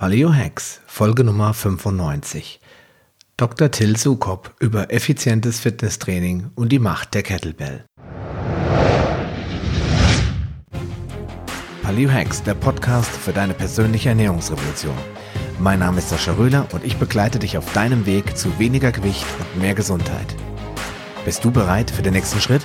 Paleo Hacks, Folge Nummer 95. Dr. Till Sukop über effizientes Fitnesstraining und die Macht der Kettlebell. Paleo Hacks, der Podcast für deine persönliche Ernährungsrevolution. Mein Name ist Sascha Röhler und ich begleite dich auf deinem Weg zu weniger Gewicht und mehr Gesundheit. Bist du bereit für den nächsten Schritt?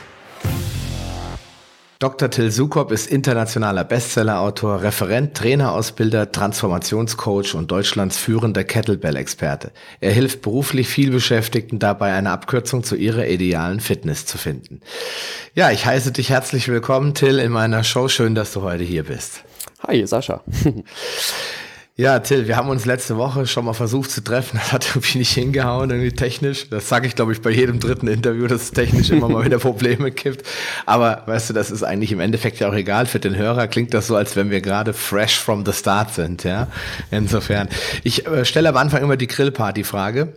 Dr. Till Sukop ist internationaler Bestsellerautor, Referent, Trainerausbilder, Transformationscoach und Deutschlands führender Kettlebell-Experte. Er hilft beruflich vielbeschäftigten dabei, eine Abkürzung zu ihrer idealen Fitness zu finden. Ja, ich heiße dich herzlich willkommen, Till, in meiner Show. Schön, dass du heute hier bist. Hi, Sascha. Ja, Till, wir haben uns letzte Woche schon mal versucht zu treffen. Das hat irgendwie nicht hingehauen, irgendwie technisch. Das sage ich, glaube ich, bei jedem dritten Interview, dass es technisch immer mal wieder Probleme gibt. Aber weißt du, das ist eigentlich im Endeffekt ja auch egal. Für den Hörer klingt das so, als wenn wir gerade fresh from the start sind. Ja, insofern. Ich äh, stelle am Anfang immer die Grillparty-Frage.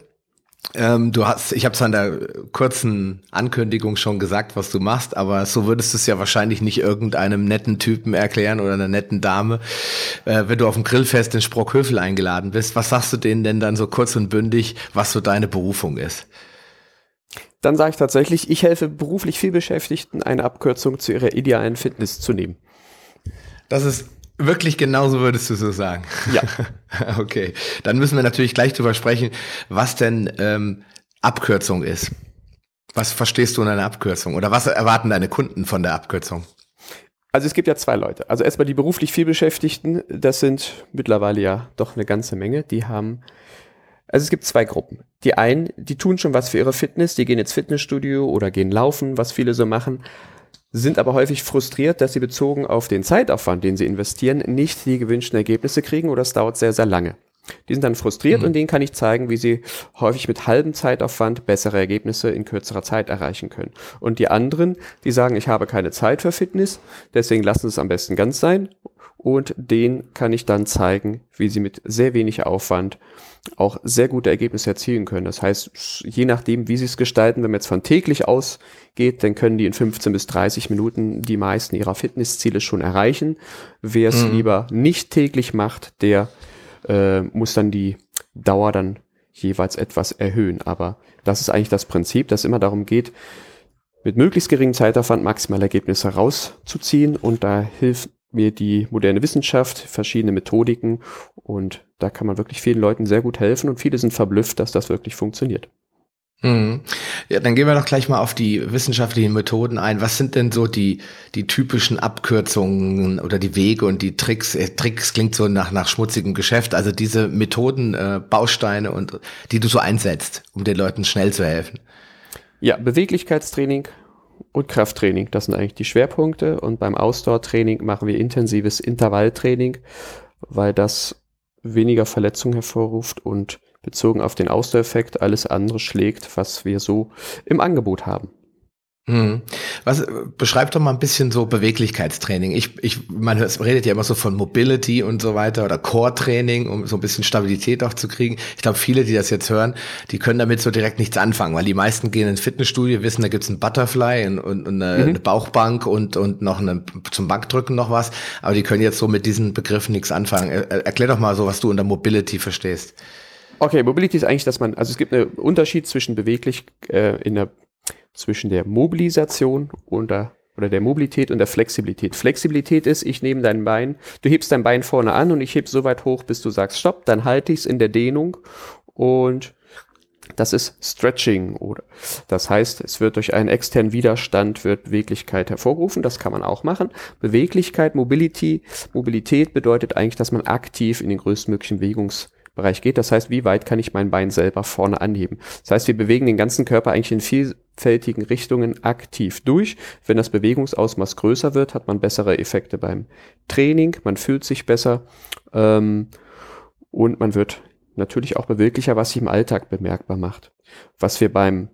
Ähm, du hast, ich habe es an der kurzen Ankündigung schon gesagt, was du machst, aber so würdest du es ja wahrscheinlich nicht irgendeinem netten Typen erklären oder einer netten Dame, äh, wenn du auf dem Grillfest in Sprockhövel eingeladen bist. Was sagst du denen denn dann so kurz und bündig, was so deine Berufung ist? Dann sage ich tatsächlich, ich helfe beruflich vielbeschäftigten, eine Abkürzung zu ihrer idealen Fitness zu nehmen. Das ist Wirklich genauso würdest du so sagen. Ja. okay. Dann müssen wir natürlich gleich drüber sprechen, was denn ähm, Abkürzung ist. Was verstehst du in einer Abkürzung? Oder was erwarten deine Kunden von der Abkürzung? Also es gibt ja zwei Leute. Also erstmal die beruflich vielbeschäftigten, das sind mittlerweile ja doch eine ganze Menge. Die haben, also es gibt zwei Gruppen. Die einen, die tun schon was für ihre Fitness, die gehen ins Fitnessstudio oder gehen laufen, was viele so machen sind aber häufig frustriert, dass sie bezogen auf den Zeitaufwand, den sie investieren, nicht die gewünschten Ergebnisse kriegen oder es dauert sehr, sehr lange. Die sind dann frustriert mhm. und denen kann ich zeigen, wie sie häufig mit halbem Zeitaufwand bessere Ergebnisse in kürzerer Zeit erreichen können. Und die anderen, die sagen, ich habe keine Zeit für Fitness, deswegen lassen sie es am besten ganz sein. Und denen kann ich dann zeigen, wie sie mit sehr wenig Aufwand auch sehr gute Ergebnisse erzielen können. Das heißt, je nachdem, wie sie es gestalten, wenn man jetzt von täglich ausgeht, dann können die in 15 bis 30 Minuten die meisten ihrer Fitnessziele schon erreichen. Wer es mhm. lieber nicht täglich macht, der äh, muss dann die Dauer dann jeweils etwas erhöhen. Aber das ist eigentlich das Prinzip, dass immer darum geht, mit möglichst geringem Zeitaufwand maximale Ergebnisse rauszuziehen und da hilft mir die moderne Wissenschaft, verschiedene Methodiken und da kann man wirklich vielen Leuten sehr gut helfen und viele sind verblüfft, dass das wirklich funktioniert. Mhm. Ja, dann gehen wir doch gleich mal auf die wissenschaftlichen Methoden ein. Was sind denn so die, die typischen Abkürzungen oder die Wege und die Tricks? Äh, Tricks klingt so nach, nach schmutzigem Geschäft. Also diese Methoden, äh, Bausteine und die du so einsetzt, um den Leuten schnell zu helfen. Ja, Beweglichkeitstraining und Krafttraining, das sind eigentlich die Schwerpunkte. Und beim Ausdauertraining machen wir intensives Intervalltraining, weil das weniger Verletzungen hervorruft und bezogen auf den Ausdauereffekt alles andere schlägt, was wir so im Angebot haben. Hm. Was beschreibt doch mal ein bisschen so Beweglichkeitstraining. Ich, ich, man hört, redet ja immer so von Mobility und so weiter oder Core-Training, um so ein bisschen Stabilität auch zu kriegen. Ich glaube, viele, die das jetzt hören, die können damit so direkt nichts anfangen, weil die meisten gehen ins Fitnessstudio, wissen, da gibt's ein Butterfly und, und, und eine, mhm. eine, Bauchbank und, und noch eine, zum Bankdrücken noch was, aber die können jetzt so mit diesen Begriffen nichts anfangen. Er, erklär doch mal so, was du unter Mobility verstehst. Okay, Mobility ist eigentlich, dass man, also es gibt einen Unterschied zwischen beweglich äh, in der zwischen der Mobilisation und der, oder der Mobilität und der Flexibilität. Flexibilität ist, ich nehme dein Bein, du hebst dein Bein vorne an und ich heb so weit hoch, bis du sagst Stopp, dann halte ich es in der Dehnung und das ist Stretching oder das heißt, es wird durch einen externen Widerstand wird Beweglichkeit hervorgerufen. Das kann man auch machen. Beweglichkeit, Mobility, Mobilität bedeutet eigentlich, dass man aktiv in den größtmöglichen Bewegungs Bereich geht. Das heißt, wie weit kann ich mein Bein selber vorne anheben? Das heißt, wir bewegen den ganzen Körper eigentlich in vielfältigen Richtungen aktiv durch. Wenn das Bewegungsausmaß größer wird, hat man bessere Effekte beim Training, man fühlt sich besser ähm, und man wird natürlich auch beweglicher, was sich im Alltag bemerkbar macht. Was wir beim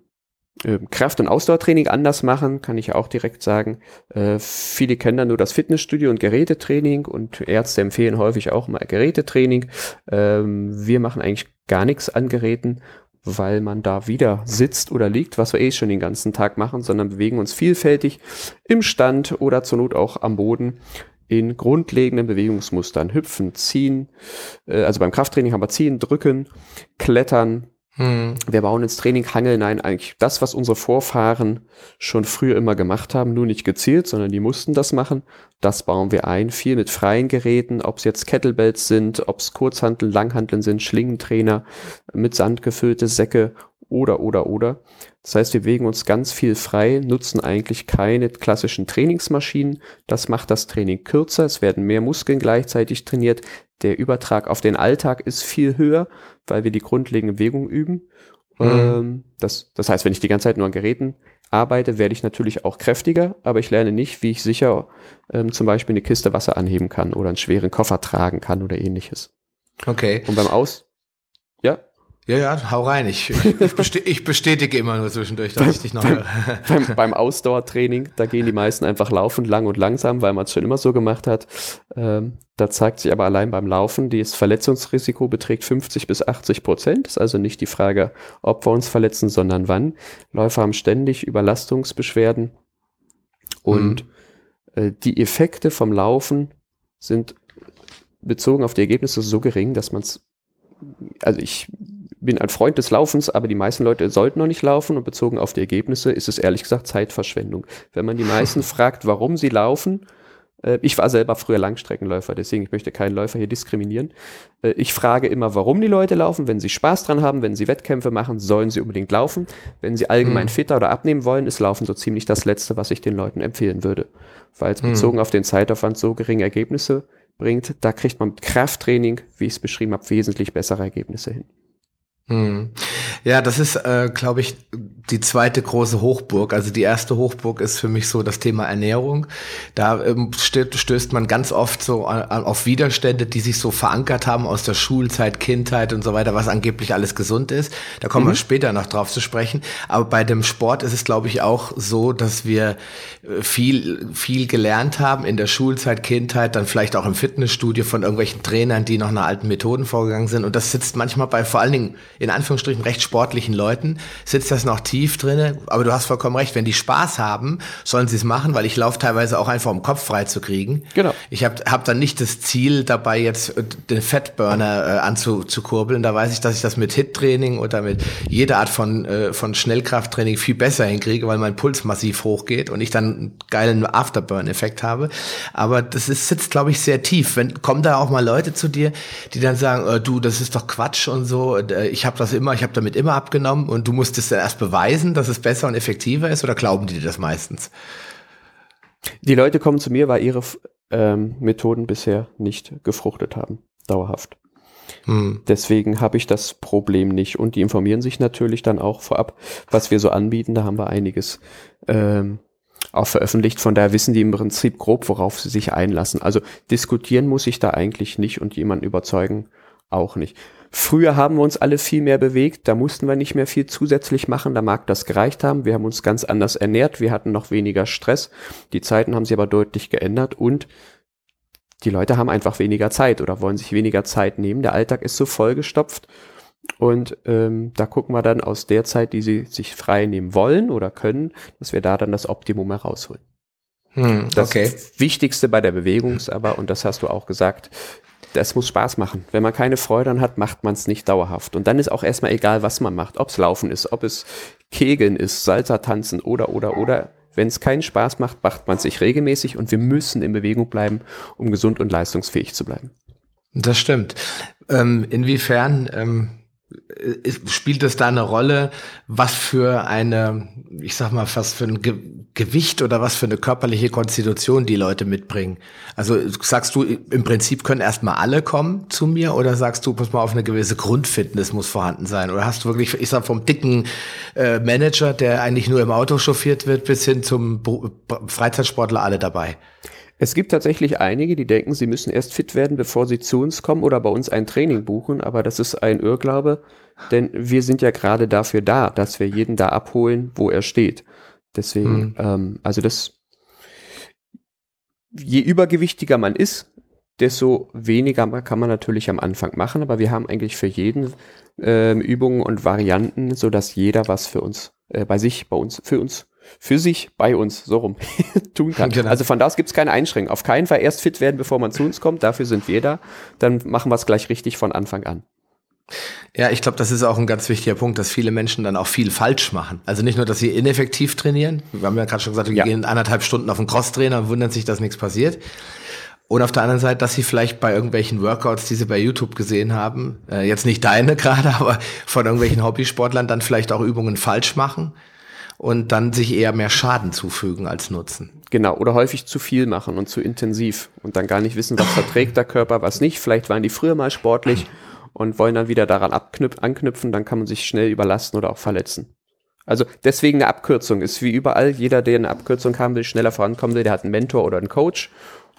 Kraft- und Ausdauertraining anders machen, kann ich auch direkt sagen. Äh, viele kennen dann nur das Fitnessstudio und Gerätetraining und Ärzte empfehlen häufig auch mal Gerätetraining. Ähm, wir machen eigentlich gar nichts an Geräten, weil man da wieder sitzt oder liegt, was wir eh schon den ganzen Tag machen, sondern bewegen uns vielfältig im Stand oder zur Not auch am Boden in grundlegenden Bewegungsmustern. Hüpfen, ziehen, äh, also beim Krafttraining haben wir ziehen, drücken, klettern, hm. Wir bauen ins Training Hangeln ein, eigentlich das, was unsere Vorfahren schon früher immer gemacht haben, nur nicht gezielt, sondern die mussten das machen. Das bauen wir ein, viel mit freien Geräten, ob es jetzt Kettlebells sind, ob es Kurzhanteln, Langhanteln sind, Schlingentrainer, mit Sand gefüllte Säcke oder, oder, oder. Das heißt, wir bewegen uns ganz viel frei, nutzen eigentlich keine klassischen Trainingsmaschinen. Das macht das Training kürzer. Es werden mehr Muskeln gleichzeitig trainiert. Der Übertrag auf den Alltag ist viel höher, weil wir die grundlegende Bewegung üben. Mhm. Ähm, das, das heißt, wenn ich die ganze Zeit nur an Geräten arbeite, werde ich natürlich auch kräftiger, aber ich lerne nicht, wie ich sicher ähm, zum Beispiel eine Kiste Wasser anheben kann oder einen schweren Koffer tragen kann oder ähnliches. Okay. Und beim Aus, ja, ja, ja, hau rein. Ich, ich, bestätige, ich bestätige immer nur zwischendurch, dass beim, ich dich noch höre. Beim, beim Ausdauertraining, da gehen die meisten einfach laufen, lang und langsam, weil man es schon immer so gemacht hat. Ähm, da zeigt sich aber allein beim Laufen, das Verletzungsrisiko beträgt 50 bis 80 Prozent. Ist also nicht die Frage, ob wir uns verletzen, sondern wann. Läufer haben ständig Überlastungsbeschwerden und mhm. äh, die Effekte vom Laufen sind bezogen auf die Ergebnisse so gering, dass man es also ich bin ein Freund des Laufens, aber die meisten Leute sollten noch nicht laufen und bezogen auf die Ergebnisse ist es ehrlich gesagt Zeitverschwendung. Wenn man die meisten fragt, warum sie laufen, äh, ich war selber früher Langstreckenläufer, deswegen ich möchte keinen Läufer hier diskriminieren. Äh, ich frage immer, warum die Leute laufen. Wenn sie Spaß dran haben, wenn sie Wettkämpfe machen, sollen sie unbedingt laufen. Wenn sie allgemein mhm. fitter oder abnehmen wollen, ist Laufen so ziemlich das Letzte, was ich den Leuten empfehlen würde. Weil es mhm. bezogen auf den Zeitaufwand so geringe Ergebnisse bringt, da kriegt man mit Krafttraining, wie ich es beschrieben habe, wesentlich bessere Ergebnisse hin. Hm. Ja, das ist, äh, glaube ich, die zweite große Hochburg. Also die erste Hochburg ist für mich so das Thema Ernährung. Da ähm, stößt, man ganz oft so an, auf Widerstände, die sich so verankert haben aus der Schulzeit, Kindheit und so weiter, was angeblich alles gesund ist. Da kommen mhm. wir später noch drauf zu sprechen. Aber bei dem Sport ist es, glaube ich, auch so, dass wir äh, viel, viel gelernt haben in der Schulzeit, Kindheit, dann vielleicht auch im Fitnessstudio von irgendwelchen Trainern, die noch nach alten Methoden vorgegangen sind. Und das sitzt manchmal bei vor allen Dingen in Anführungsstrichen recht sportlichen Leuten, sitzt das noch tief drinne. Aber du hast vollkommen recht, wenn die Spaß haben, sollen sie es machen, weil ich laufe teilweise auch einfach, um Kopf frei zu kriegen. Genau. Ich habe hab dann nicht das Ziel dabei, jetzt äh, den Fettburner äh, anzukurbeln. Da weiß ich, dass ich das mit Hit-Training oder mit jeder Art von, äh, von Schnellkrafttraining viel besser hinkriege, weil mein Puls massiv hochgeht und ich dann einen geilen Afterburn-Effekt habe. Aber das ist, sitzt, glaube ich, sehr tief. Wenn, kommen da auch mal Leute zu dir, die dann sagen, äh, du, das ist doch Quatsch und so. Äh, ich ich habe das immer, ich habe damit immer abgenommen und du musst es dann erst beweisen, dass es besser und effektiver ist oder glauben die dir das meistens? Die Leute kommen zu mir, weil ihre ähm, Methoden bisher nicht gefruchtet haben, dauerhaft. Hm. Deswegen habe ich das Problem nicht. Und die informieren sich natürlich dann auch vorab, was wir so anbieten. Da haben wir einiges ähm, auch veröffentlicht. Von daher wissen die im Prinzip grob, worauf sie sich einlassen. Also diskutieren muss ich da eigentlich nicht und jemanden überzeugen auch nicht. Früher haben wir uns alle viel mehr bewegt, da mussten wir nicht mehr viel zusätzlich machen, da mag das gereicht haben. Wir haben uns ganz anders ernährt, wir hatten noch weniger Stress. Die Zeiten haben sich aber deutlich geändert und die Leute haben einfach weniger Zeit oder wollen sich weniger Zeit nehmen. Der Alltag ist so vollgestopft und ähm, da gucken wir dann aus der Zeit, die sie sich frei nehmen wollen oder können, dass wir da dann das Optimum herausholen. Hm, das okay. Wichtigste bei der Bewegung ist aber, und das hast du auch gesagt, das muss Spaß machen. Wenn man keine Freude an hat, macht man es nicht dauerhaft. Und dann ist auch erstmal egal, was man macht. Ob es Laufen ist, ob es Kegeln ist, Salsa tanzen oder, oder, oder. Wenn es keinen Spaß macht, macht man sich regelmäßig und wir müssen in Bewegung bleiben, um gesund und leistungsfähig zu bleiben. Das stimmt. Ähm, inwiefern ähm, spielt es da eine Rolle, was für eine, ich sag mal, was für ein Ge Gewicht oder was für eine körperliche Konstitution die Leute mitbringen? Also sagst du, im Prinzip können erstmal alle kommen zu mir oder sagst du, pass mal auf, eine gewisse Grundfitness muss vorhanden sein? Oder hast du wirklich, ich sag vom dicken äh, Manager, der eigentlich nur im Auto chauffiert wird, bis hin zum Freizeitsportler alle dabei? Es gibt tatsächlich einige, die denken, sie müssen erst fit werden, bevor sie zu uns kommen oder bei uns ein Training buchen, aber das ist ein Irrglaube, denn wir sind ja gerade dafür da, dass wir jeden da abholen, wo er steht. Deswegen, mhm. ähm, also das, je übergewichtiger man ist, desto weniger kann man natürlich am Anfang machen, aber wir haben eigentlich für jeden äh, Übungen und Varianten, so dass jeder was für uns, äh, bei sich, bei uns, für uns für sich bei uns so rum tun kann. Genau. Also von da aus gibt es keine Einschränkung. Auf keinen Fall erst fit werden, bevor man zu uns kommt. Dafür sind wir da. Dann machen wir es gleich richtig von Anfang an. Ja, ich glaube, das ist auch ein ganz wichtiger Punkt, dass viele Menschen dann auch viel falsch machen. Also nicht nur, dass sie ineffektiv trainieren. Wir haben ja gerade schon gesagt, wir ja. gehen eineinhalb Stunden auf den Crosstrainer und wundern sich, dass nichts passiert. Und auf der anderen Seite, dass sie vielleicht bei irgendwelchen Workouts, die sie bei YouTube gesehen haben, äh, jetzt nicht deine gerade, aber von irgendwelchen Hobbysportlern dann vielleicht auch Übungen falsch machen und dann sich eher mehr Schaden zufügen als Nutzen. Genau, oder häufig zu viel machen und zu intensiv und dann gar nicht wissen, was verträgt der Körper, was nicht. Vielleicht waren die früher mal sportlich und wollen dann wieder daran anknüpfen, dann kann man sich schnell überlasten oder auch verletzen. Also deswegen eine Abkürzung ist wie überall. Jeder, der eine Abkürzung haben will, schneller vorankommen will, der hat einen Mentor oder einen Coach.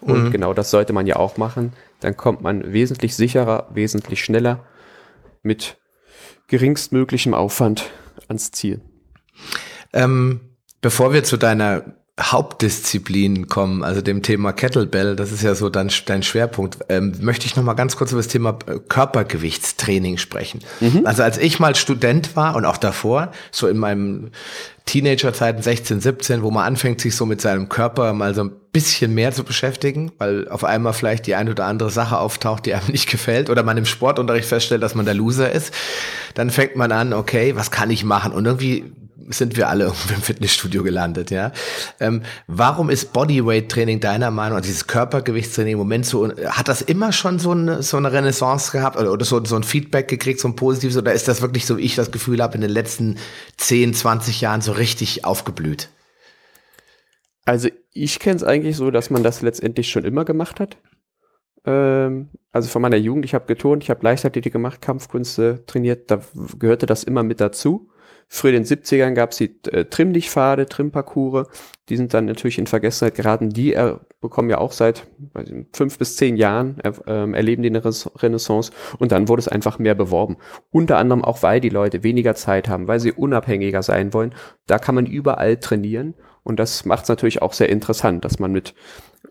Und mhm. genau das sollte man ja auch machen. Dann kommt man wesentlich sicherer, wesentlich schneller mit geringstmöglichem Aufwand ans Ziel. Ähm, bevor wir zu deiner Hauptdisziplin kommen, also dem Thema Kettlebell, das ist ja so dein, dein Schwerpunkt, ähm, möchte ich noch mal ganz kurz über das Thema äh, Körpergewichtstraining sprechen. Mhm. Also als ich mal Student war und auch davor, so in meinem Teenagerzeiten 16, 17, wo man anfängt, sich so mit seinem Körper mal so ein bisschen mehr zu beschäftigen, weil auf einmal vielleicht die eine oder andere Sache auftaucht, die einem nicht gefällt oder man im Sportunterricht feststellt, dass man der Loser ist, dann fängt man an, okay, was kann ich machen? Und irgendwie sind wir alle im Fitnessstudio gelandet, ja. Ähm, warum ist Bodyweight-Training deiner Meinung, also dieses Körpergewichtstraining im Moment so, hat das immer schon so eine, so eine Renaissance gehabt oder, oder so, so ein Feedback gekriegt, so ein positives, oder ist das wirklich so, wie ich das Gefühl habe, in den letzten 10, 20 Jahren so richtig aufgeblüht? Also ich kenne es eigentlich so, dass man das letztendlich schon immer gemacht hat. Ähm, also von meiner Jugend, ich habe geturnt, ich habe Leichtathletik gemacht, Kampfkünste trainiert, da gehörte das immer mit dazu. Früher in den 70ern gab es die äh, Trimm-Dich-Pfade, Trimmparcours. Die sind dann natürlich in Vergessenheit geraten. Die er, bekommen ja auch seit weiß ich, fünf bis zehn Jahren, äh, erleben die eine Renaissance. Und dann wurde es einfach mehr beworben. Unter anderem auch, weil die Leute weniger Zeit haben, weil sie unabhängiger sein wollen. Da kann man überall trainieren. Und das macht es natürlich auch sehr interessant, dass man mit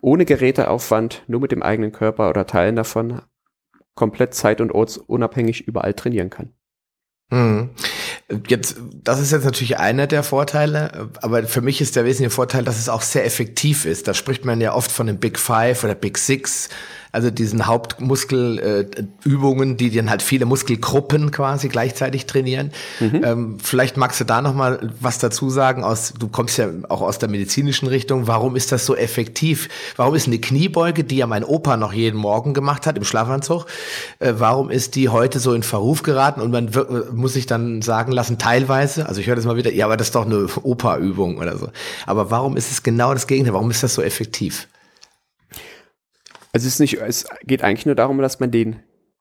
ohne Geräteaufwand, nur mit dem eigenen Körper oder Teilen davon komplett zeit- und ortsunabhängig überall trainieren kann. Mhm. Jetzt, das ist jetzt natürlich einer der Vorteile, aber für mich ist der wesentliche Vorteil, dass es auch sehr effektiv ist. Da spricht man ja oft von den Big Five oder Big Six also diesen Hauptmuskelübungen, äh, die dann halt viele Muskelgruppen quasi gleichzeitig trainieren. Mhm. Ähm, vielleicht magst du da noch mal was dazu sagen. Aus, du kommst ja auch aus der medizinischen Richtung. Warum ist das so effektiv? Warum ist eine Kniebeuge, die ja mein Opa noch jeden Morgen gemacht hat im Schlafanzug, äh, warum ist die heute so in Verruf geraten? Und man wird, muss sich dann sagen lassen, teilweise, also ich höre das mal wieder, ja, aber das ist doch eine Opa-Übung oder so. Aber warum ist es genau das Gegenteil? Warum ist das so effektiv? Also es ist nicht, es geht eigentlich nur darum, dass man den,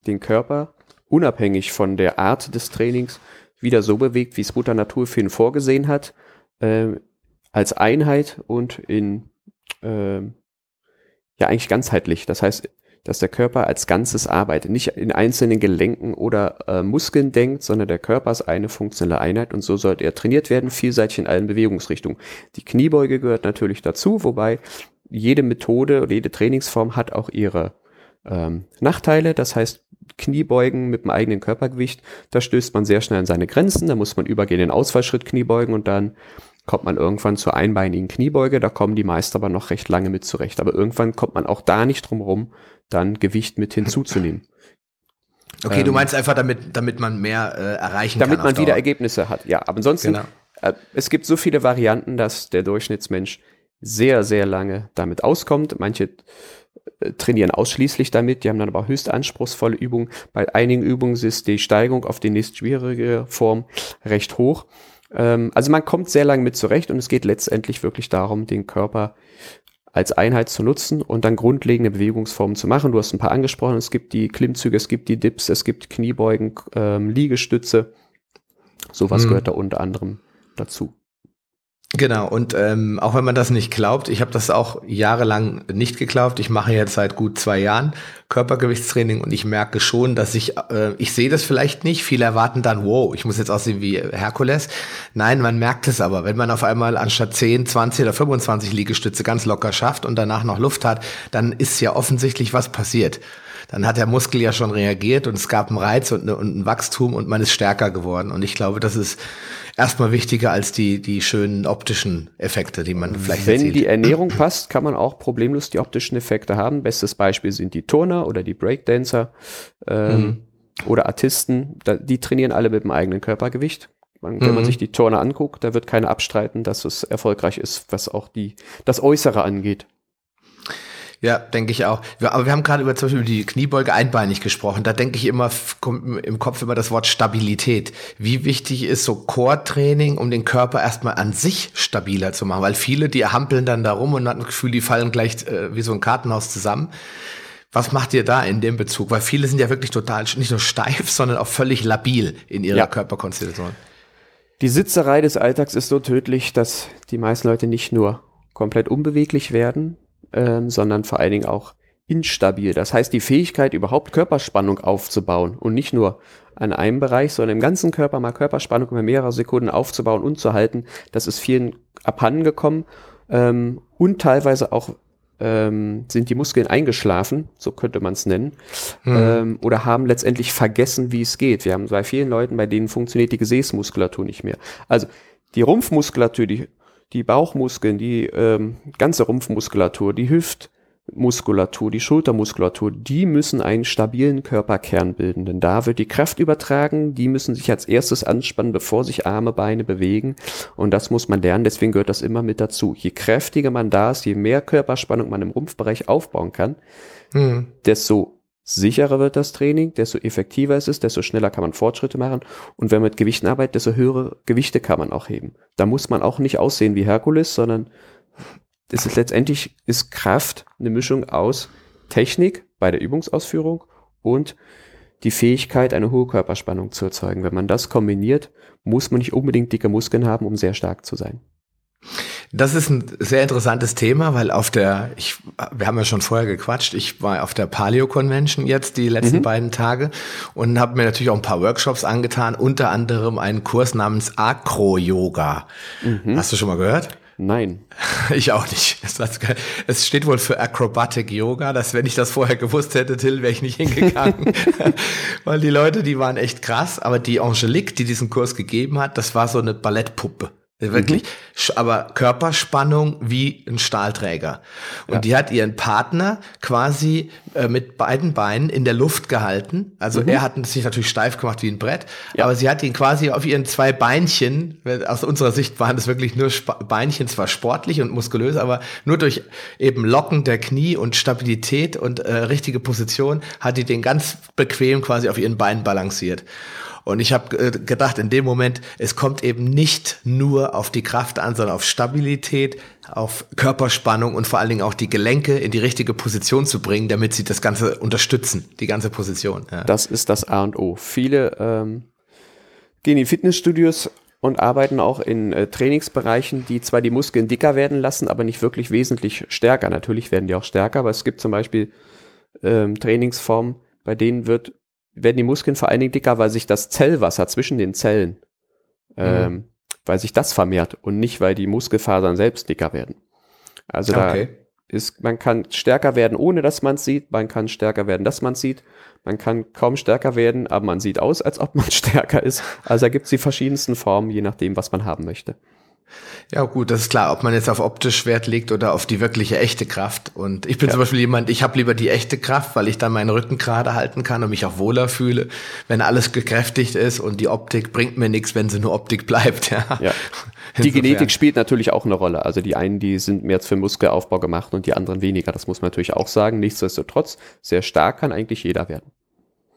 den Körper unabhängig von der Art des Trainings wieder so bewegt, wie es Mutter Natur für ihn vorgesehen hat, äh, als Einheit und in äh, ja eigentlich ganzheitlich. Das heißt, dass der Körper als Ganzes arbeitet, nicht in einzelnen Gelenken oder äh, Muskeln denkt, sondern der Körper ist eine funktionelle Einheit und so sollte er trainiert werden, vielseitig in allen Bewegungsrichtungen. Die Kniebeuge gehört natürlich dazu, wobei jede Methode oder jede Trainingsform hat auch ihre ähm, Nachteile. Das heißt, Kniebeugen mit dem eigenen Körpergewicht, da stößt man sehr schnell an seine Grenzen. Da muss man übergehen in Ausfallschritt Kniebeugen und dann kommt man irgendwann zur einbeinigen Kniebeuge. Da kommen die meisten aber noch recht lange mit zurecht. Aber irgendwann kommt man auch da nicht drum rum, dann Gewicht mit hinzuzunehmen. Okay, ähm, du meinst einfach, damit, damit man mehr äh, erreichen damit kann. Damit man wieder Ergebnisse hat, ja. Aber ansonsten, genau. äh, es gibt so viele Varianten, dass der Durchschnittsmensch sehr, sehr lange damit auskommt. Manche äh, trainieren ausschließlich damit, die haben dann aber höchst anspruchsvolle Übungen. Bei einigen Übungen ist die Steigung auf die nächst schwierige Form recht hoch. Ähm, also man kommt sehr lange mit zurecht und es geht letztendlich wirklich darum, den Körper als Einheit zu nutzen und dann grundlegende Bewegungsformen zu machen. Du hast ein paar angesprochen, es gibt die Klimmzüge, es gibt die Dips, es gibt Kniebeugen, ähm, Liegestütze. Sowas hm. gehört da unter anderem dazu. Genau, und ähm, auch wenn man das nicht glaubt, ich habe das auch jahrelang nicht geglaubt. Ich mache jetzt seit gut zwei Jahren Körpergewichtstraining und ich merke schon, dass ich, äh, ich sehe das vielleicht nicht. Viele erwarten dann, wow, ich muss jetzt aussehen wie Herkules. Nein, man merkt es aber, wenn man auf einmal anstatt 10, 20 oder 25 Liegestütze ganz locker schafft und danach noch Luft hat, dann ist ja offensichtlich was passiert. Dann hat der Muskel ja schon reagiert und es gab einen Reiz und, eine, und ein Wachstum und man ist stärker geworden. Und ich glaube, das ist erstmal wichtiger als die, die schönen optischen Effekte, die man vielleicht Wenn erzielt. die Ernährung passt, kann man auch problemlos die optischen Effekte haben. Bestes Beispiel sind die Turner oder die Breakdancer ähm, mhm. oder Artisten. Die trainieren alle mit dem eigenen Körpergewicht. Man, wenn mhm. man sich die Turner anguckt, da wird keiner abstreiten, dass es erfolgreich ist, was auch die, das Äußere angeht. Ja, denke ich auch. Aber wir haben gerade über zum Beispiel die Kniebeuge einbeinig gesprochen. Da denke ich immer, kommt im Kopf immer das Wort Stabilität. Wie wichtig ist so Core-Training, um den Körper erstmal an sich stabiler zu machen? Weil viele, die hampeln dann da rum und haben das Gefühl, die fallen gleich äh, wie so ein Kartenhaus zusammen. Was macht ihr da in dem Bezug? Weil viele sind ja wirklich total nicht nur steif, sondern auch völlig labil in ihrer ja. Körperkonstitution. Die Sitzerei des Alltags ist so tödlich, dass die meisten Leute nicht nur komplett unbeweglich werden, ähm, sondern vor allen Dingen auch instabil. Das heißt, die Fähigkeit, überhaupt Körperspannung aufzubauen und nicht nur an einem Bereich, sondern im ganzen Körper mal Körperspannung über mehrere Sekunden aufzubauen und zu halten, das ist vielen abhanden gekommen ähm, und teilweise auch ähm, sind die Muskeln eingeschlafen, so könnte man es nennen, mhm. ähm, oder haben letztendlich vergessen, wie es geht. Wir haben bei vielen Leuten, bei denen funktioniert die Gesäßmuskulatur nicht mehr. Also die Rumpfmuskulatur, die die Bauchmuskeln, die ähm, ganze Rumpfmuskulatur, die Hüftmuskulatur, die Schultermuskulatur, die müssen einen stabilen Körperkern bilden. Denn da wird die Kraft übertragen, die müssen sich als erstes anspannen, bevor sich Arme, Beine bewegen. Und das muss man lernen, deswegen gehört das immer mit dazu. Je kräftiger man da ist, je mehr Körperspannung man im Rumpfbereich aufbauen kann, mhm. desto sicherer wird das Training, desto effektiver es ist, desto schneller kann man Fortschritte machen. Und wenn man mit Gewichten arbeitet, desto höhere Gewichte kann man auch heben. Da muss man auch nicht aussehen wie Herkules, sondern es ist letztendlich ist Kraft eine Mischung aus Technik bei der Übungsausführung und die Fähigkeit, eine hohe Körperspannung zu erzeugen. Wenn man das kombiniert, muss man nicht unbedingt dicke Muskeln haben, um sehr stark zu sein. Das ist ein sehr interessantes Thema, weil auf der, ich, wir haben ja schon vorher gequatscht, ich war auf der Paleo Convention jetzt die letzten mhm. beiden Tage und habe mir natürlich auch ein paar Workshops angetan, unter anderem einen Kurs namens Acro Yoga. Mhm. Hast du schon mal gehört? Nein. Ich auch nicht. Es steht wohl für Acrobatic Yoga. dass wenn ich das vorher gewusst hätte, Till, wäre ich nicht hingegangen. Weil die Leute, die waren echt krass. Aber die Angelique, die diesen Kurs gegeben hat, das war so eine Ballettpuppe. Wirklich, mhm. aber Körperspannung wie ein Stahlträger. Und ja. die hat ihren Partner quasi äh, mit beiden Beinen in der Luft gehalten. Also mhm. er hat sich natürlich steif gemacht wie ein Brett, ja. aber sie hat ihn quasi auf ihren zwei Beinchen, aus unserer Sicht waren das wirklich nur Sp Beinchen, zwar sportlich und muskulös, aber nur durch eben Locken der Knie und Stabilität und äh, richtige Position hat die den ganz bequem quasi auf ihren Beinen balanciert. Und ich habe äh, gedacht, in dem Moment, es kommt eben nicht nur auf die Kraft an, sondern auf Stabilität, auf Körperspannung und vor allen Dingen auch die Gelenke in die richtige Position zu bringen, damit sie das Ganze unterstützen, die ganze Position. Ja. Das ist das A und O. Viele ähm, gehen in Fitnessstudios und arbeiten auch in äh, Trainingsbereichen, die zwar die Muskeln dicker werden lassen, aber nicht wirklich wesentlich stärker. Natürlich werden die auch stärker, aber es gibt zum Beispiel ähm, Trainingsformen, bei denen wird werden die Muskeln vor allen Dingen dicker, weil sich das Zellwasser zwischen den Zellen, mhm. ähm, weil sich das vermehrt und nicht, weil die Muskelfasern selbst dicker werden. Also okay. da ist, man kann stärker werden, ohne dass man es sieht, man kann stärker werden, dass man es sieht, man kann kaum stärker werden, aber man sieht aus, als ob man stärker ist. Also da gibt es die verschiedensten Formen, je nachdem, was man haben möchte. Ja, gut, das ist klar, ob man jetzt auf optisch Wert legt oder auf die wirkliche echte Kraft. Und ich bin ja. zum Beispiel jemand, ich habe lieber die echte Kraft, weil ich dann meinen Rücken gerade halten kann und mich auch wohler fühle, wenn alles gekräftigt ist und die Optik bringt mir nichts, wenn sie nur Optik bleibt. Ja. ja. Die Genetik spielt natürlich auch eine Rolle. Also die einen, die sind mehr für Muskelaufbau gemacht und die anderen weniger. Das muss man natürlich auch sagen. Nichtsdestotrotz, sehr stark kann eigentlich jeder werden.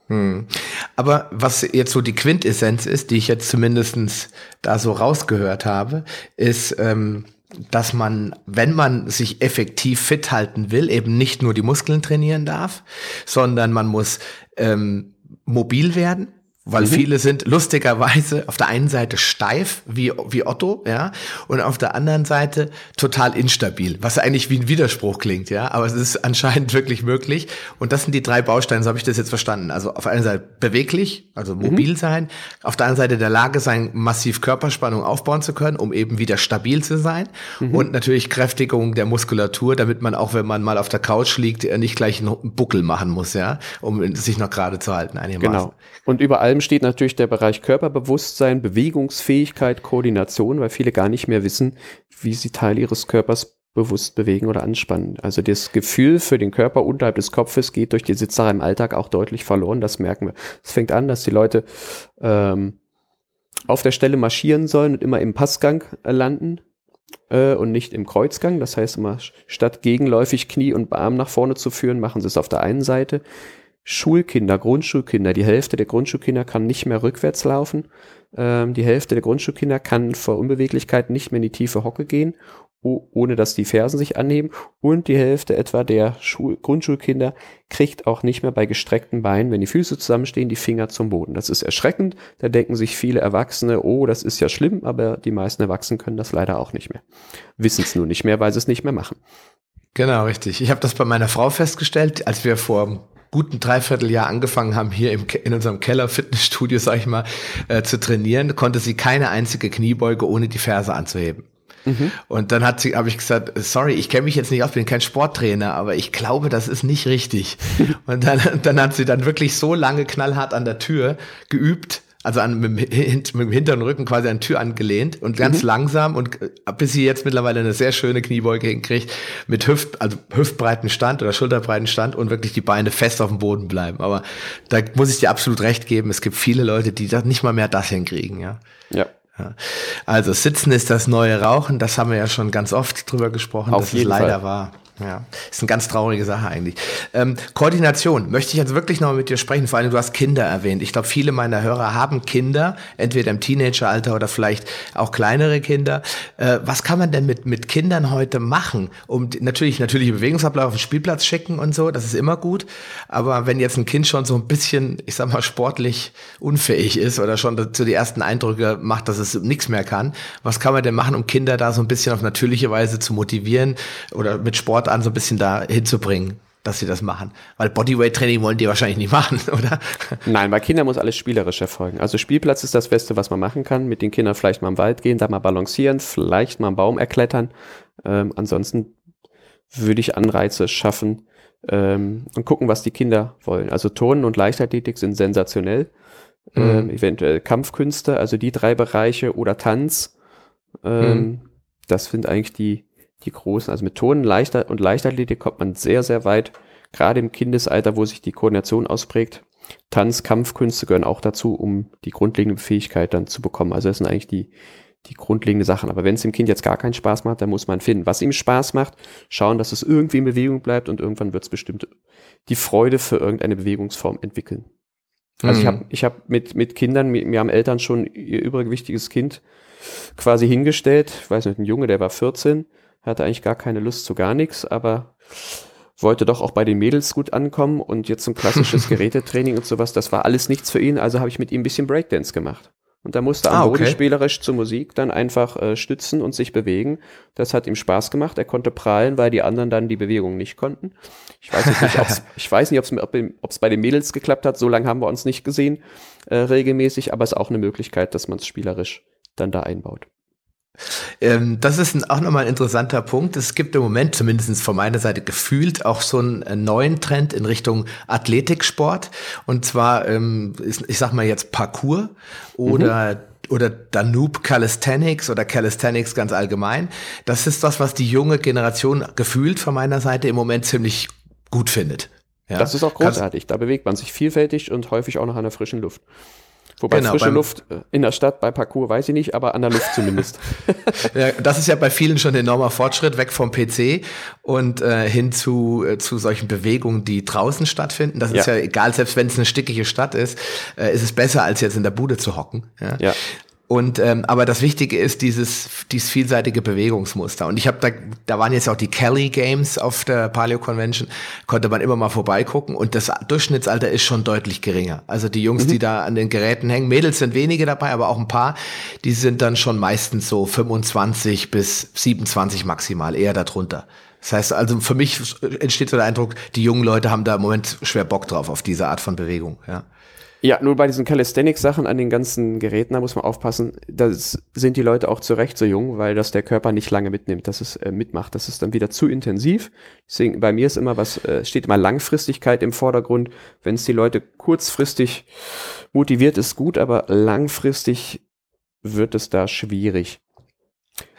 Hm. Aber was jetzt so die Quintessenz ist, die ich jetzt zumindestens da so rausgehört habe, ist, ähm, dass man, wenn man sich effektiv fit halten will, eben nicht nur die Muskeln trainieren darf, sondern man muss ähm, mobil werden, weil mhm. viele sind lustigerweise auf der einen Seite steif wie, wie Otto, ja, und auf der anderen Seite total instabil, was eigentlich wie ein Widerspruch klingt, ja, aber es ist anscheinend wirklich möglich. Und das sind die drei Bausteine, so habe ich das jetzt verstanden. Also auf einer Seite beweglich, also mhm. mobil mhm. sein, auf der anderen Seite der Lage sein, massiv Körperspannung aufbauen zu können, um eben wieder stabil zu sein. Mhm. Und natürlich Kräftigung der Muskulatur, damit man auch, wenn man mal auf der Couch liegt, nicht gleich einen Buckel machen muss, ja, um sich noch gerade zu halten. Genau. Und überall allem steht natürlich der Bereich Körperbewusstsein, Bewegungsfähigkeit, Koordination, weil viele gar nicht mehr wissen, wie sie Teil ihres Körpers bewusst bewegen oder anspannen. Also das Gefühl für den Körper unterhalb des Kopfes geht durch die Sitzerei im Alltag auch deutlich verloren. Das merken wir. Es fängt an, dass die Leute ähm, auf der Stelle marschieren sollen und immer im Passgang äh, landen äh, und nicht im Kreuzgang. Das heißt immer, statt gegenläufig Knie und Arm nach vorne zu führen, machen sie es auf der einen Seite. Schulkinder, Grundschulkinder, die Hälfte der Grundschulkinder kann nicht mehr rückwärts laufen. Ähm, die Hälfte der Grundschulkinder kann vor Unbeweglichkeit nicht mehr in die tiefe Hocke gehen, ohne dass die Fersen sich anheben. Und die Hälfte etwa der Schul Grundschulkinder kriegt auch nicht mehr bei gestreckten Beinen, wenn die Füße zusammenstehen, die Finger zum Boden. Das ist erschreckend. Da denken sich viele Erwachsene, oh, das ist ja schlimm, aber die meisten Erwachsenen können das leider auch nicht mehr. Wissen es nur nicht mehr, weil sie es nicht mehr machen. Genau, richtig. Ich habe das bei meiner Frau festgestellt, als wir vor guten Dreivierteljahr angefangen haben, hier im, in unserem Keller-Fitnessstudio, sag ich mal, äh, zu trainieren, konnte sie keine einzige Kniebeuge ohne die Ferse anzuheben. Mhm. Und dann hat sie, habe ich gesagt, sorry, ich kenne mich jetzt nicht aus, bin kein Sporttrainer, aber ich glaube, das ist nicht richtig. und dann, dann hat sie dann wirklich so lange knallhart an der Tür geübt, also an, mit, dem hinteren Rücken quasi an Tür angelehnt und ganz mhm. langsam und äh, bis sie jetzt mittlerweile eine sehr schöne Kniebeuge hinkriegt mit Hüft, also hüftbreiten Stand oder schulterbreiten Stand und wirklich die Beine fest auf dem Boden bleiben. Aber da muss ich dir absolut recht geben. Es gibt viele Leute, die das nicht mal mehr das hinkriegen, ja. Ja. Ja. Also Sitzen ist das neue Rauchen, das haben wir ja schon ganz oft drüber gesprochen, Auf dass es leider Fall. war. Ja, ist eine ganz traurige Sache eigentlich. Ähm, Koordination möchte ich jetzt wirklich noch mit dir sprechen. Vor allem, du hast Kinder erwähnt. Ich glaube, viele meiner Hörer haben Kinder, entweder im Teenageralter oder vielleicht auch kleinere Kinder. Äh, was kann man denn mit, mit Kindern heute machen? Um natürlich natürliche Bewegungsablauf auf den Spielplatz schicken und so, das ist immer gut. Aber wenn jetzt ein Kind schon so ein bisschen, ich sag mal, sportlich unfähig ist oder schon zu die ersten Eindrücke macht, dass es nichts mehr kann, was kann man denn machen, um Kinder da so ein bisschen auf natürliche Weise zu motivieren oder mit Sport an, so ein bisschen da hinzubringen, dass sie das machen. Weil Bodyweight-Training wollen die wahrscheinlich nicht machen, oder? Nein, bei Kindern muss alles spielerisch erfolgen. Also Spielplatz ist das Beste, was man machen kann. Mit den Kindern vielleicht mal im Wald gehen, da mal balancieren, vielleicht mal einen Baum erklettern. Ähm, ansonsten würde ich Anreize schaffen ähm, und gucken, was die Kinder wollen. Also Turnen und Leichtathletik sind sensationell. Mhm. Ähm, eventuell Kampfkünste, also die drei Bereiche oder Tanz. Ähm, mhm. Das sind eigentlich die, die großen, also mit Tonen leichter und Leichtathletik kommt man sehr, sehr weit, gerade im Kindesalter, wo sich die Koordination ausprägt. Tanz, Kampfkünste gehören auch dazu, um die grundlegende Fähigkeit dann zu bekommen. Also das sind eigentlich die, die grundlegenden Sachen. Aber wenn es dem Kind jetzt gar keinen Spaß macht, dann muss man finden, was ihm Spaß macht, schauen, dass es irgendwie in Bewegung bleibt und irgendwann wird es bestimmt die Freude für irgendeine Bewegungsform entwickeln. Also mhm. ich habe ich hab mit, mit Kindern, mir, mir haben Eltern schon ihr übergewichtiges Kind quasi hingestellt, ich weiß nicht, ein Junge, der war 14, hatte eigentlich gar keine Lust zu gar nichts, aber wollte doch auch bei den Mädels gut ankommen und jetzt so ein klassisches Gerätetraining und sowas, das war alles nichts für ihn, also habe ich mit ihm ein bisschen Breakdance gemacht. Und da musste er ah, okay. spielerisch zur Musik dann einfach äh, stützen und sich bewegen. Das hat ihm Spaß gemacht. Er konnte prahlen, weil die anderen dann die Bewegung nicht konnten. Ich weiß jetzt nicht, ob's, ich weiß nicht, ob es bei den Mädels geklappt hat. So lange haben wir uns nicht gesehen äh, regelmäßig, aber es ist auch eine Möglichkeit, dass man es spielerisch dann da einbaut. Ähm, das ist auch nochmal ein interessanter Punkt. Es gibt im Moment, zumindest von meiner Seite gefühlt, auch so einen äh, neuen Trend in Richtung Athletiksport. Und zwar, ähm, ich sag mal jetzt Parkour oder mhm oder Danube Calisthenics oder Calisthenics ganz allgemein. Das ist das, was die junge Generation gefühlt von meiner Seite im Moment ziemlich gut findet. Ja? Das ist auch großartig. Da bewegt man sich vielfältig und häufig auch noch an der frischen Luft. Wobei genau, frische Luft äh, in der Stadt bei Parcours weiß ich nicht, aber an der Luft zumindest. ja, das ist ja bei vielen schon ein enormer Fortschritt, weg vom PC und äh, hin zu, äh, zu solchen Bewegungen, die draußen stattfinden. Das ja. ist ja egal, selbst wenn es eine stickige Stadt ist, äh, ist es besser, als jetzt in der Bude zu hocken. Ja. ja. Und ähm, aber das Wichtige ist dieses dieses vielseitige Bewegungsmuster. Und ich habe da da waren jetzt auch die Kelly Games auf der Paleo Convention, konnte man immer mal vorbeigucken und das Durchschnittsalter ist schon deutlich geringer. Also die Jungs, mhm. die da an den Geräten hängen, Mädels sind wenige dabei, aber auch ein paar, die sind dann schon meistens so 25 bis 27 maximal, eher darunter. Das heißt also, für mich entsteht so der Eindruck, die jungen Leute haben da im Moment schwer Bock drauf, auf diese Art von Bewegung, ja. Ja, nur bei diesen Calisthenics-Sachen an den ganzen Geräten, da muss man aufpassen, da sind die Leute auch zu Recht so jung, weil das der Körper nicht lange mitnimmt, dass es äh, mitmacht. Das ist dann wieder zu intensiv. Deswegen, bei mir ist immer was, äh, steht immer Langfristigkeit im Vordergrund. Wenn es die Leute kurzfristig motiviert, ist gut, aber langfristig wird es da schwierig.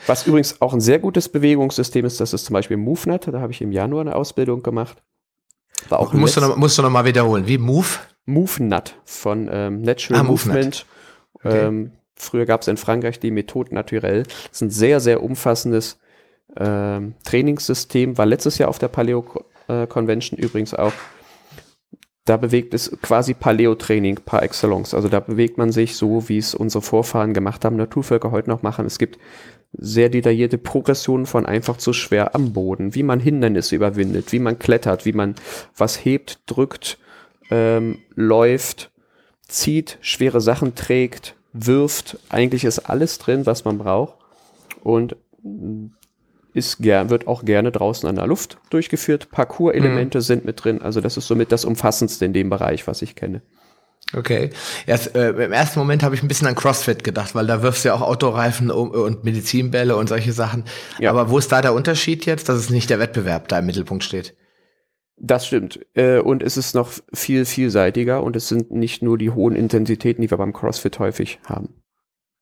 Was übrigens auch ein sehr gutes Bewegungssystem ist, das ist zum Beispiel MoveNet, da habe ich im Januar eine Ausbildung gemacht. War auch musst, du noch, musst du noch mal wiederholen. Wie Move? MoveNut von ähm, Natural ah, Movement. Okay. Ähm, früher gab es in Frankreich die Methode Naturelle. Das ist ein sehr, sehr umfassendes ähm, Trainingssystem. War letztes Jahr auf der Paleo äh, Convention übrigens auch. Da bewegt es quasi Paleo-Training par excellence. Also da bewegt man sich so, wie es unsere Vorfahren gemacht haben, Naturvölker heute noch machen. Es gibt sehr detaillierte Progressionen von einfach zu schwer am Boden, wie man Hindernisse überwindet, wie man klettert, wie man was hebt, drückt, ähm, läuft, zieht, schwere Sachen trägt, wirft. Eigentlich ist alles drin, was man braucht. Und ist gern, wird auch gerne draußen an der Luft durchgeführt. Parcours-Elemente mhm. sind mit drin. Also das ist somit das Umfassendste in dem Bereich, was ich kenne. Okay. Erst, äh, Im ersten Moment habe ich ein bisschen an CrossFit gedacht, weil da wirfst du ja auch Autoreifen um, und Medizinbälle und solche Sachen. Ja. Aber wo ist da der Unterschied jetzt, dass es nicht der Wettbewerb da im Mittelpunkt steht? Das stimmt. Äh, und es ist noch viel vielseitiger und es sind nicht nur die hohen Intensitäten, die wir beim CrossFit häufig haben.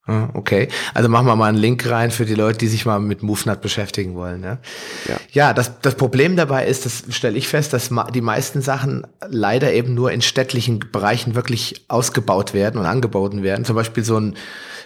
Ah, okay, also machen wir mal einen Link rein für die Leute, die sich mal mit MoveNut beschäftigen wollen. Ja, ja. ja das, das Problem dabei ist, das stelle ich fest, dass die meisten Sachen leider eben nur in städtlichen Bereichen wirklich ausgebaut werden und angeboten werden. Zum Beispiel so ein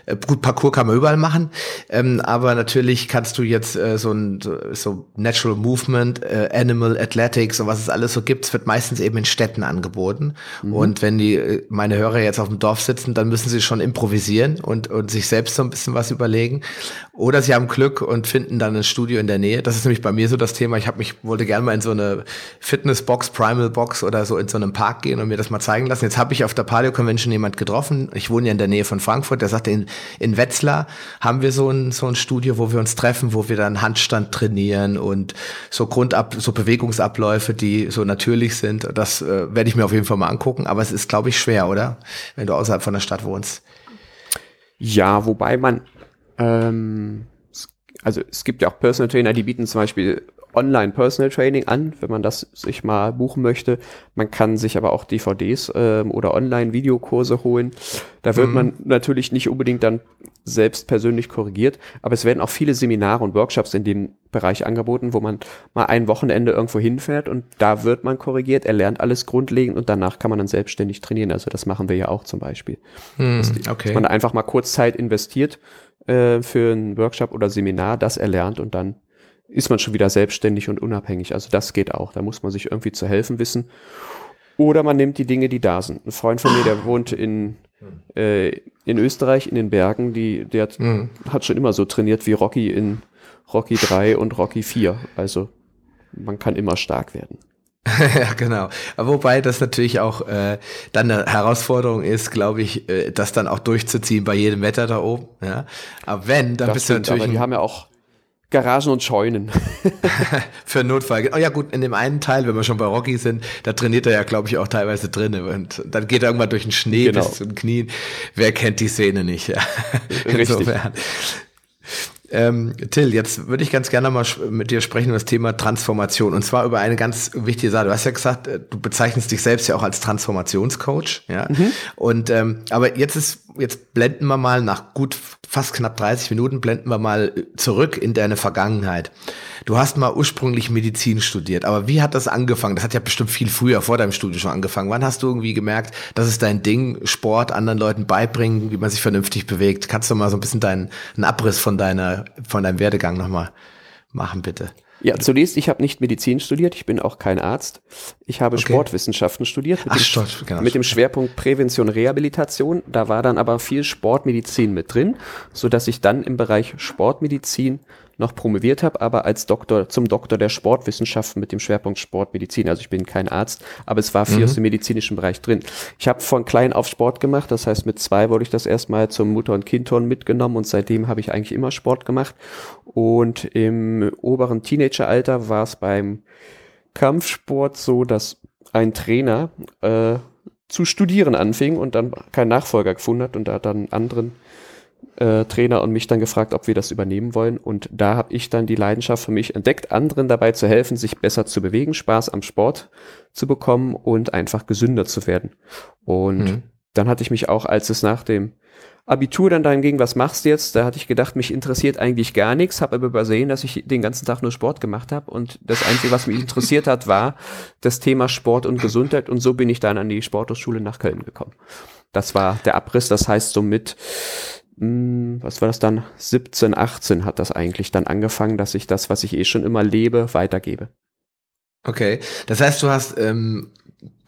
äh, gut, Parcours kann man überall machen, ähm, aber natürlich kannst du jetzt äh, so ein so Natural Movement, äh, Animal Athletics und was es alles so gibt, wird meistens eben in Städten angeboten. Mhm. Und wenn die äh, meine Hörer jetzt auf dem Dorf sitzen, dann müssen sie schon improvisieren und, und sich selbst so ein bisschen was überlegen. Oder sie haben Glück und finden dann ein Studio in der Nähe. Das ist nämlich bei mir so das Thema. Ich habe mich wollte gerne mal in so eine Fitnessbox, Primal Box oder so in so einem Park gehen und mir das mal zeigen lassen. Jetzt habe ich auf der Paleo Convention jemand getroffen. Ich wohne ja in der Nähe von Frankfurt. Der sagte, in, in Wetzlar haben wir so ein, so ein Studio, wo wir uns treffen, wo wir dann Handstand trainieren und so Grundab, so Bewegungsabläufe, die so natürlich sind. Das äh, werde ich mir auf jeden Fall mal angucken. Aber es ist, glaube ich, schwer, oder? Wenn du außerhalb von der Stadt wohnst. Ja, wobei man, ähm, also es gibt ja auch Personal Trainer, die bieten zum Beispiel Online Personal Training an, wenn man das sich mal buchen möchte. Man kann sich aber auch DVDs ähm, oder Online-Videokurse holen. Da wird mhm. man natürlich nicht unbedingt dann selbst persönlich korrigiert, aber es werden auch viele Seminare und Workshops in dem Bereich angeboten, wo man mal ein Wochenende irgendwo hinfährt und da wird man korrigiert, er lernt alles grundlegend und danach kann man dann selbstständig trainieren. Also das machen wir ja auch zum Beispiel. Mhm, okay. Dass man einfach mal kurz Zeit investiert äh, für einen Workshop oder Seminar, das erlernt und dann ist man schon wieder selbstständig und unabhängig. Also das geht auch. Da muss man sich irgendwie zu helfen wissen. Oder man nimmt die Dinge, die da sind. Ein Freund von mir, der wohnt in, äh, in Österreich, in den Bergen, die, der hat, mhm. hat schon immer so trainiert wie Rocky in Rocky 3 und Rocky 4. Also man kann immer stark werden. ja, genau. Aber wobei das natürlich auch äh, dann eine Herausforderung ist, glaube ich, äh, das dann auch durchzuziehen bei jedem Wetter da oben. Ja. Aber wenn, dann das bist stimmt, du natürlich. Aber die haben ja auch Garagen und Scheunen. Für Notfall. Oh ja gut, in dem einen Teil, wenn wir schon bei Rocky sind, da trainiert er ja, glaube ich, auch teilweise drinnen. Und dann geht er irgendwann durch den Schnee genau. bis zu den Knien. Wer kennt die Szene nicht? Ja. Insofern. Ähm, Till, jetzt würde ich ganz gerne mal mit dir sprechen über das Thema Transformation und zwar über eine ganz wichtige Sache. Du hast ja gesagt, äh, du bezeichnest dich selbst ja auch als Transformationscoach, ja. Mhm. Und ähm, aber jetzt ist, jetzt blenden wir mal nach gut fast knapp 30 Minuten blenden wir mal zurück in deine Vergangenheit. Du hast mal ursprünglich Medizin studiert, aber wie hat das angefangen? Das hat ja bestimmt viel früher vor deinem Studium schon angefangen. Wann hast du irgendwie gemerkt, das ist dein Ding, Sport anderen Leuten beibringen, wie man sich vernünftig bewegt? Kannst du mal so ein bisschen deinen einen Abriss von deiner von deinem Werdegang nochmal machen, bitte? Ja, zunächst, ich habe nicht Medizin studiert, ich bin auch kein Arzt. Ich habe okay. Sportwissenschaften studiert mit, Ach, dem, Sport, genau. mit dem Schwerpunkt Prävention, Rehabilitation. Da war dann aber viel Sportmedizin mit drin, so dass ich dann im Bereich Sportmedizin noch promoviert habe, aber als Doktor zum Doktor der Sportwissenschaften mit dem Schwerpunkt Sportmedizin. Also ich bin kein Arzt, aber es war viel mhm. aus dem medizinischen Bereich drin. Ich habe von klein auf Sport gemacht, das heißt mit zwei wurde ich das erstmal zum Mutter- und Kindturn mitgenommen und seitdem habe ich eigentlich immer Sport gemacht. Und im oberen Teenageralter war es beim Kampfsport so, dass ein Trainer äh, zu studieren anfing und dann keinen Nachfolger gefunden hat und da dann anderen äh, Trainer und mich dann gefragt, ob wir das übernehmen wollen. Und da habe ich dann die Leidenschaft für mich entdeckt, anderen dabei zu helfen, sich besser zu bewegen, Spaß am Sport zu bekommen und einfach gesünder zu werden. Und mhm. dann hatte ich mich auch, als es nach dem Abitur dann dahin ging, was machst du jetzt? Da hatte ich gedacht, mich interessiert eigentlich gar nichts, habe aber übersehen, dass ich den ganzen Tag nur Sport gemacht habe und das Einzige, was mich interessiert hat, war das Thema Sport und Gesundheit und so bin ich dann an die Sporthochschule nach Köln gekommen. Das war der Abriss, das heißt somit was war das dann? 17, 18 hat das eigentlich dann angefangen, dass ich das, was ich eh schon immer lebe, weitergebe. Okay, das heißt, du hast ähm,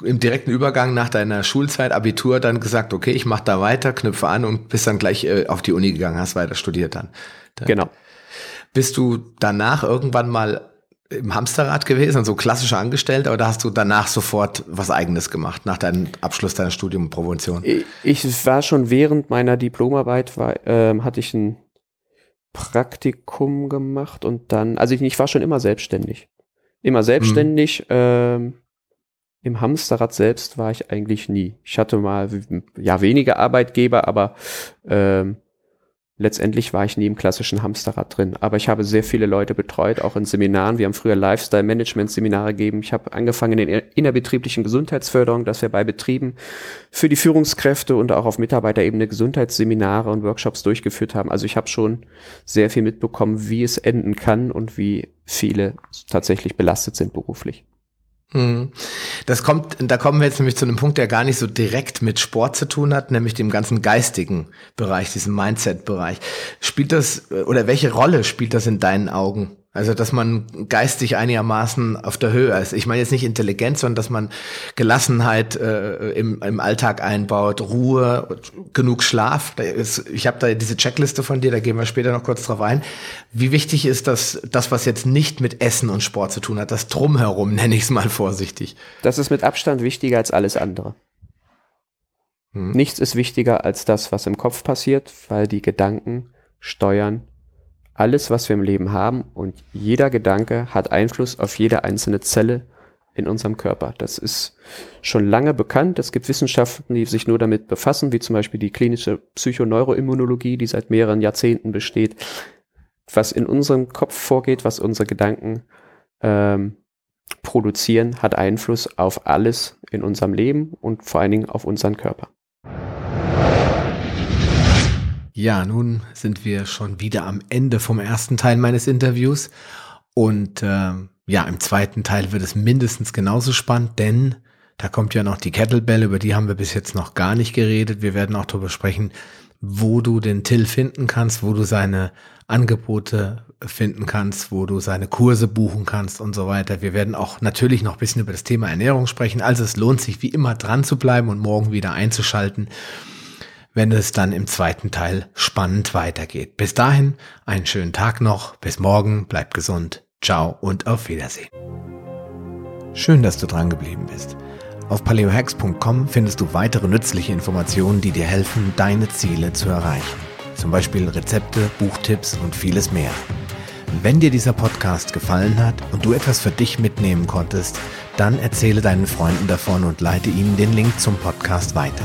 im direkten Übergang nach deiner Schulzeit, Abitur, dann gesagt, okay, ich mache da weiter, knüpfe an und bist dann gleich äh, auf die Uni gegangen, hast weiter studiert dann. dann. Genau. Bist du danach irgendwann mal im Hamsterrad gewesen, so klassischer Angestellter, oder hast du danach sofort was Eigenes gemacht, nach deinem Abschluss deiner Studium und Promotion? Ich war schon während meiner Diplomarbeit, war, ähm, hatte ich ein Praktikum gemacht und dann, also ich, ich war schon immer selbstständig. Immer selbstständig. Mhm. Ähm, Im Hamsterrad selbst war ich eigentlich nie. Ich hatte mal, ja, wenige Arbeitgeber, aber ähm, letztendlich war ich nie im klassischen Hamsterrad drin. Aber ich habe sehr viele Leute betreut, auch in Seminaren. Wir haben früher Lifestyle-Management-Seminare gegeben. Ich habe angefangen in der innerbetrieblichen Gesundheitsförderung, dass wir bei Betrieben für die Führungskräfte und auch auf Mitarbeiterebene Gesundheitsseminare und Workshops durchgeführt haben. Also ich habe schon sehr viel mitbekommen, wie es enden kann und wie viele tatsächlich belastet sind beruflich. Mhm. Das kommt, da kommen wir jetzt nämlich zu einem Punkt, der gar nicht so direkt mit Sport zu tun hat, nämlich dem ganzen geistigen Bereich, diesem Mindset-Bereich. Spielt das, oder welche Rolle spielt das in deinen Augen? Also, dass man geistig einigermaßen auf der Höhe ist. Ich meine jetzt nicht Intelligenz, sondern dass man Gelassenheit äh, im, im Alltag einbaut, Ruhe, genug Schlaf. Ist, ich habe da diese Checkliste von dir, da gehen wir später noch kurz drauf ein. Wie wichtig ist das, das, was jetzt nicht mit Essen und Sport zu tun hat, das Drumherum, nenne ich es mal vorsichtig. Das ist mit Abstand wichtiger als alles andere. Hm. Nichts ist wichtiger als das, was im Kopf passiert, weil die Gedanken steuern alles, was wir im Leben haben und jeder Gedanke hat Einfluss auf jede einzelne Zelle in unserem Körper. Das ist schon lange bekannt. Es gibt Wissenschaften, die sich nur damit befassen, wie zum Beispiel die klinische Psychoneuroimmunologie, die seit mehreren Jahrzehnten besteht. Was in unserem Kopf vorgeht, was unsere Gedanken ähm, produzieren, hat Einfluss auf alles in unserem Leben und vor allen Dingen auf unseren Körper. Ja, nun sind wir schon wieder am Ende vom ersten Teil meines Interviews. Und äh, ja, im zweiten Teil wird es mindestens genauso spannend, denn da kommt ja noch die Kettlebell, über die haben wir bis jetzt noch gar nicht geredet. Wir werden auch darüber sprechen, wo du den Till finden kannst, wo du seine Angebote finden kannst, wo du seine Kurse buchen kannst und so weiter. Wir werden auch natürlich noch ein bisschen über das Thema Ernährung sprechen. Also es lohnt sich wie immer dran zu bleiben und morgen wieder einzuschalten wenn es dann im zweiten Teil spannend weitergeht. Bis dahin einen schönen Tag noch, bis morgen, bleibt gesund, ciao und auf Wiedersehen. Schön, dass du dran geblieben bist. Auf paleohacks.com findest du weitere nützliche Informationen, die dir helfen, deine Ziele zu erreichen. Zum Beispiel Rezepte, Buchtipps und vieles mehr. Wenn dir dieser Podcast gefallen hat und du etwas für dich mitnehmen konntest, dann erzähle deinen Freunden davon und leite ihnen den Link zum Podcast weiter.